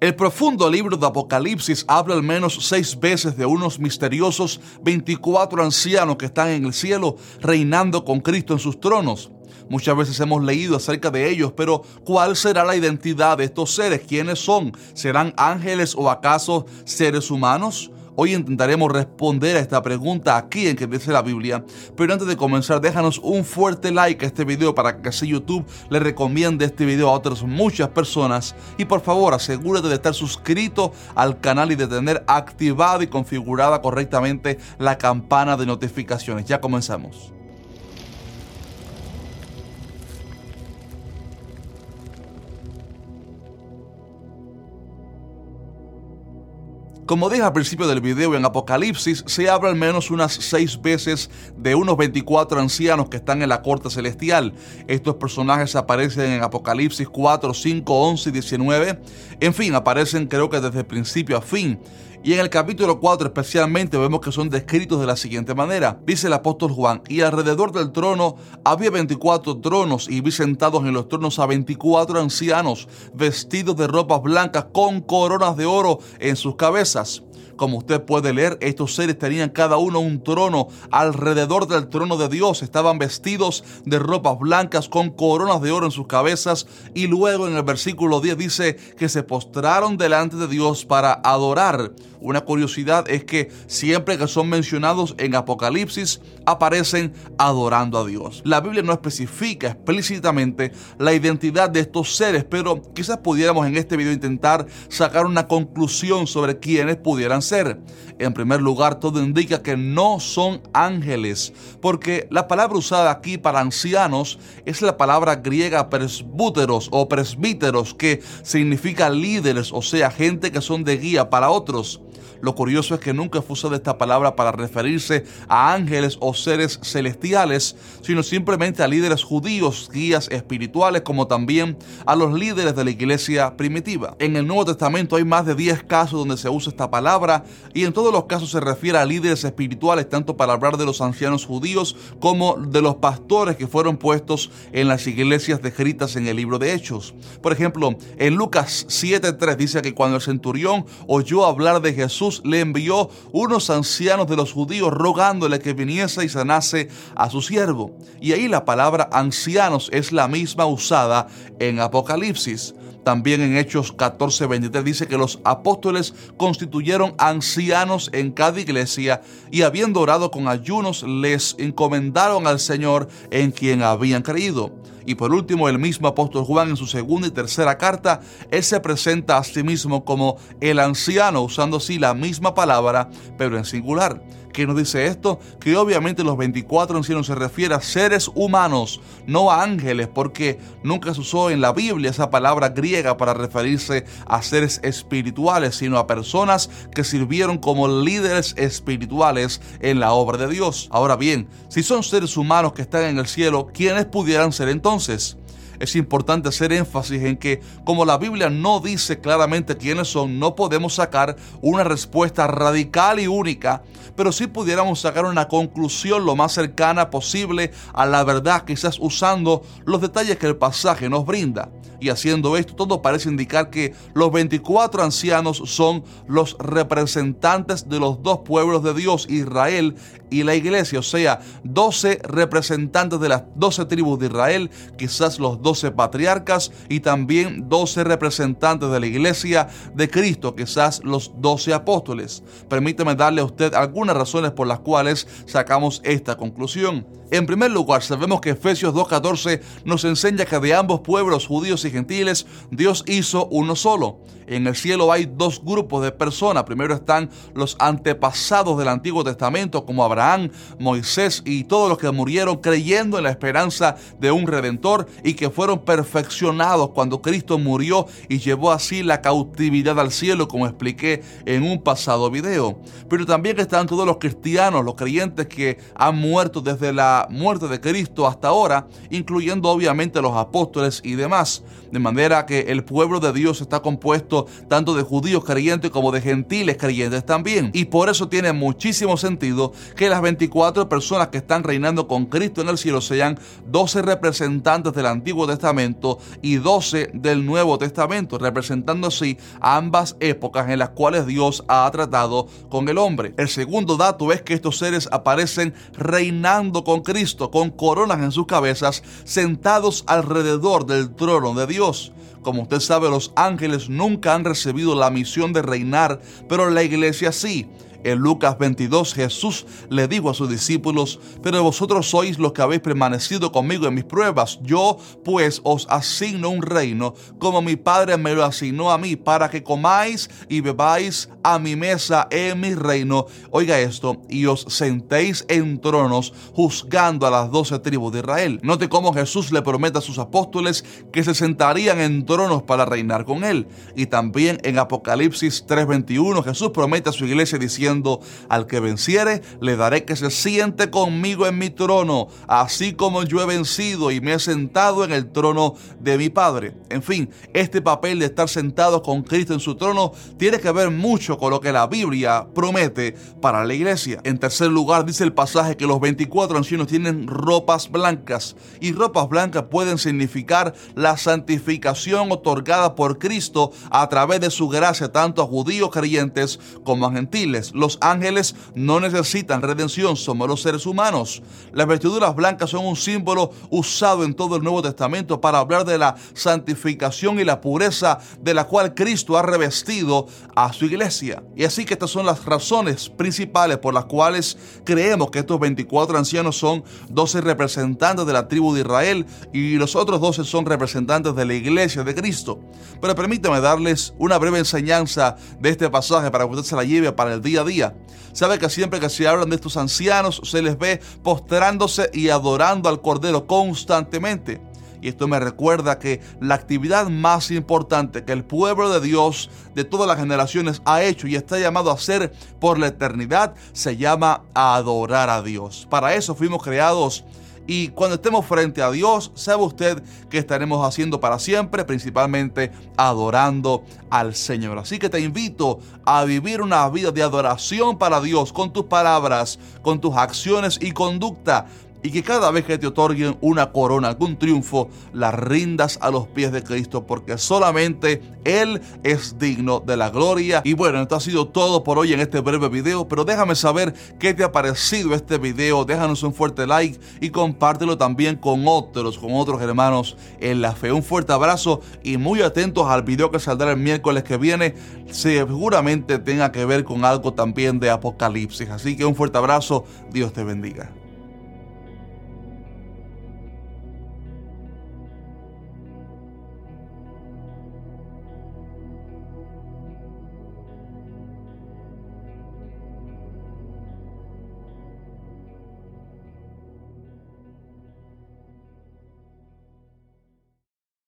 El profundo libro de Apocalipsis habla al menos seis veces de unos misteriosos 24 ancianos que están en el cielo reinando con Cristo en sus tronos. Muchas veces hemos leído acerca de ellos, pero ¿cuál será la identidad de estos seres? ¿Quiénes son? ¿Serán ángeles o acaso seres humanos? Hoy intentaremos responder a esta pregunta aquí en que dice la Biblia. Pero antes de comenzar, déjanos un fuerte like a este video para que así YouTube le recomiende este video a otras muchas personas. Y por favor, asegúrate de estar suscrito al canal y de tener activada y configurada correctamente la campana de notificaciones. Ya comenzamos. Como dije al principio del video, en Apocalipsis se habla al menos unas seis veces de unos 24 ancianos que están en la corte celestial. Estos personajes aparecen en Apocalipsis 4, 5, 11 y 19. En fin, aparecen creo que desde principio a fin. Y en el capítulo 4 especialmente vemos que son descritos de la siguiente manera. Dice el apóstol Juan, y alrededor del trono había 24 tronos y vi sentados en los tronos a 24 ancianos vestidos de ropas blancas con coronas de oro en sus cabezas. forças Como usted puede leer, estos seres tenían cada uno un trono alrededor del trono de Dios. Estaban vestidos de ropas blancas con coronas de oro en sus cabezas. Y luego en el versículo 10 dice que se postraron delante de Dios para adorar. Una curiosidad es que siempre que son mencionados en Apocalipsis aparecen adorando a Dios. La Biblia no especifica explícitamente la identidad de estos seres, pero quizás pudiéramos en este video intentar sacar una conclusión sobre quiénes pudieran ser. En primer lugar, todo indica que no son ángeles, porque la palabra usada aquí para ancianos es la palabra griega presbúteros o presbíteros, que significa líderes, o sea, gente que son de guía para otros. Lo curioso es que nunca fue usada esta palabra para referirse a ángeles o seres celestiales, sino simplemente a líderes judíos, guías espirituales, como también a los líderes de la iglesia primitiva. En el Nuevo Testamento hay más de 10 casos donde se usa esta palabra y en todos los casos se refiere a líderes espirituales, tanto para hablar de los ancianos judíos como de los pastores que fueron puestos en las iglesias descritas en el libro de Hechos. Por ejemplo, en Lucas 7.3 dice que cuando el centurión oyó hablar de Jesús, le envió unos ancianos de los judíos rogándole que viniese y sanase a su siervo. Y ahí la palabra ancianos es la misma usada en Apocalipsis. También en Hechos 14:23 dice que los apóstoles constituyeron ancianos en cada iglesia y habiendo orado con ayunos les encomendaron al Señor en quien habían creído. Y por último, el mismo apóstol Juan en su segunda y tercera carta, él se presenta a sí mismo como el anciano, usando así la misma palabra, pero en singular. ¿Qué nos dice esto? Que obviamente los 24 ancianos se refiere a seres humanos, no a ángeles, porque nunca se usó en la Biblia esa palabra griega para referirse a seres espirituales, sino a personas que sirvieron como líderes espirituales en la obra de Dios. Ahora bien, si son seres humanos que están en el cielo, ¿quiénes pudieran ser entonces? es importante hacer énfasis en que como la Biblia no dice claramente quiénes son, no podemos sacar una respuesta radical y única, pero sí pudiéramos sacar una conclusión lo más cercana posible a la verdad, quizás usando los detalles que el pasaje nos brinda. Y haciendo esto, todo parece indicar que los 24 ancianos son los representantes de los dos pueblos de Dios, Israel y la iglesia, o sea, 12 representantes de las 12 tribus de Israel, quizás los 12 patriarcas y también 12 representantes de la iglesia de Cristo, quizás los 12 apóstoles. Permíteme darle a usted algunas razones por las cuales sacamos esta conclusión. En primer lugar, sabemos que Efesios 2.14 nos enseña que de ambos pueblos, judíos y gentiles, Dios hizo uno solo. En el cielo hay dos grupos de personas. Primero están los antepasados del Antiguo Testamento, como Abraham, Moisés y todos los que murieron creyendo en la esperanza de un redentor y que fueron perfeccionados cuando Cristo murió y llevó así la cautividad al cielo, como expliqué en un pasado video. Pero también están todos los cristianos, los creyentes que han muerto desde la muerte de Cristo hasta ahora, incluyendo obviamente los apóstoles y demás. De manera que el pueblo de Dios está compuesto Tanto de judíos creyentes como de gentiles creyentes también. Y por eso tiene muchísimo sentido que las 24 personas que están reinando con Cristo en el cielo sean 12 representantes del Antiguo Testamento y 12 del Nuevo Testamento, representando así ambas épocas en las cuales Dios ha tratado con el hombre. El segundo dato es que estos seres aparecen reinando con Cristo, con coronas en sus cabezas, sentados alrededor del trono de Dios. Como usted sabe, los ángeles nunca han recibido la misión de reinar, pero la iglesia sí. En Lucas 22 Jesús le dijo a sus discípulos, pero vosotros sois los que habéis permanecido conmigo en mis pruebas. Yo pues os asigno un reino, como mi Padre me lo asignó a mí, para que comáis y bebáis a mi mesa en mi reino. Oiga esto, y os sentéis en tronos juzgando a las doce tribus de Israel. Note cómo Jesús le promete a sus apóstoles que se sentarían en tronos para reinar con él. Y también en Apocalipsis 3:21 Jesús promete a su iglesia diciendo, al que venciere, le daré que se siente conmigo en mi trono, así como yo he vencido y me he sentado en el trono de mi Padre. En fin, este papel de estar sentado con Cristo en su trono tiene que ver mucho con lo que la Biblia promete para la iglesia. En tercer lugar, dice el pasaje que los 24 ancianos tienen ropas blancas y ropas blancas pueden significar la santificación otorgada por Cristo a través de su gracia tanto a judíos creyentes como a gentiles. Los ángeles no necesitan redención, somos los seres humanos. Las vestiduras blancas son un símbolo usado en todo el Nuevo Testamento para hablar de la santificación y la pureza de la cual Cristo ha revestido a su iglesia. Y así que estas son las razones principales por las cuales creemos que estos 24 ancianos son 12 representantes de la tribu de Israel y los otros 12 son representantes de la iglesia de Cristo. Pero permítame darles una breve enseñanza de este pasaje para que usted se la lleve para el día día. Sabe que siempre que se hablan de estos ancianos se les ve postrándose y adorando al Cordero constantemente. Y esto me recuerda que la actividad más importante que el pueblo de Dios de todas las generaciones ha hecho y está llamado a hacer por la eternidad se llama adorar a Dios. Para eso fuimos creados y cuando estemos frente a Dios, sabe usted que estaremos haciendo para siempre, principalmente adorando al Señor. Así que te invito a vivir una vida de adoración para Dios con tus palabras, con tus acciones y conducta y que cada vez que te otorguen una corona, algún triunfo, la rindas a los pies de Cristo, porque solamente Él es digno de la gloria. Y bueno, esto ha sido todo por hoy en este breve video, pero déjame saber qué te ha parecido este video, déjanos un fuerte like y compártelo también con otros, con otros hermanos en la fe. Un fuerte abrazo y muy atentos al video que saldrá el miércoles que viene, seguramente tenga que ver con algo también de Apocalipsis. Así que un fuerte abrazo, Dios te bendiga.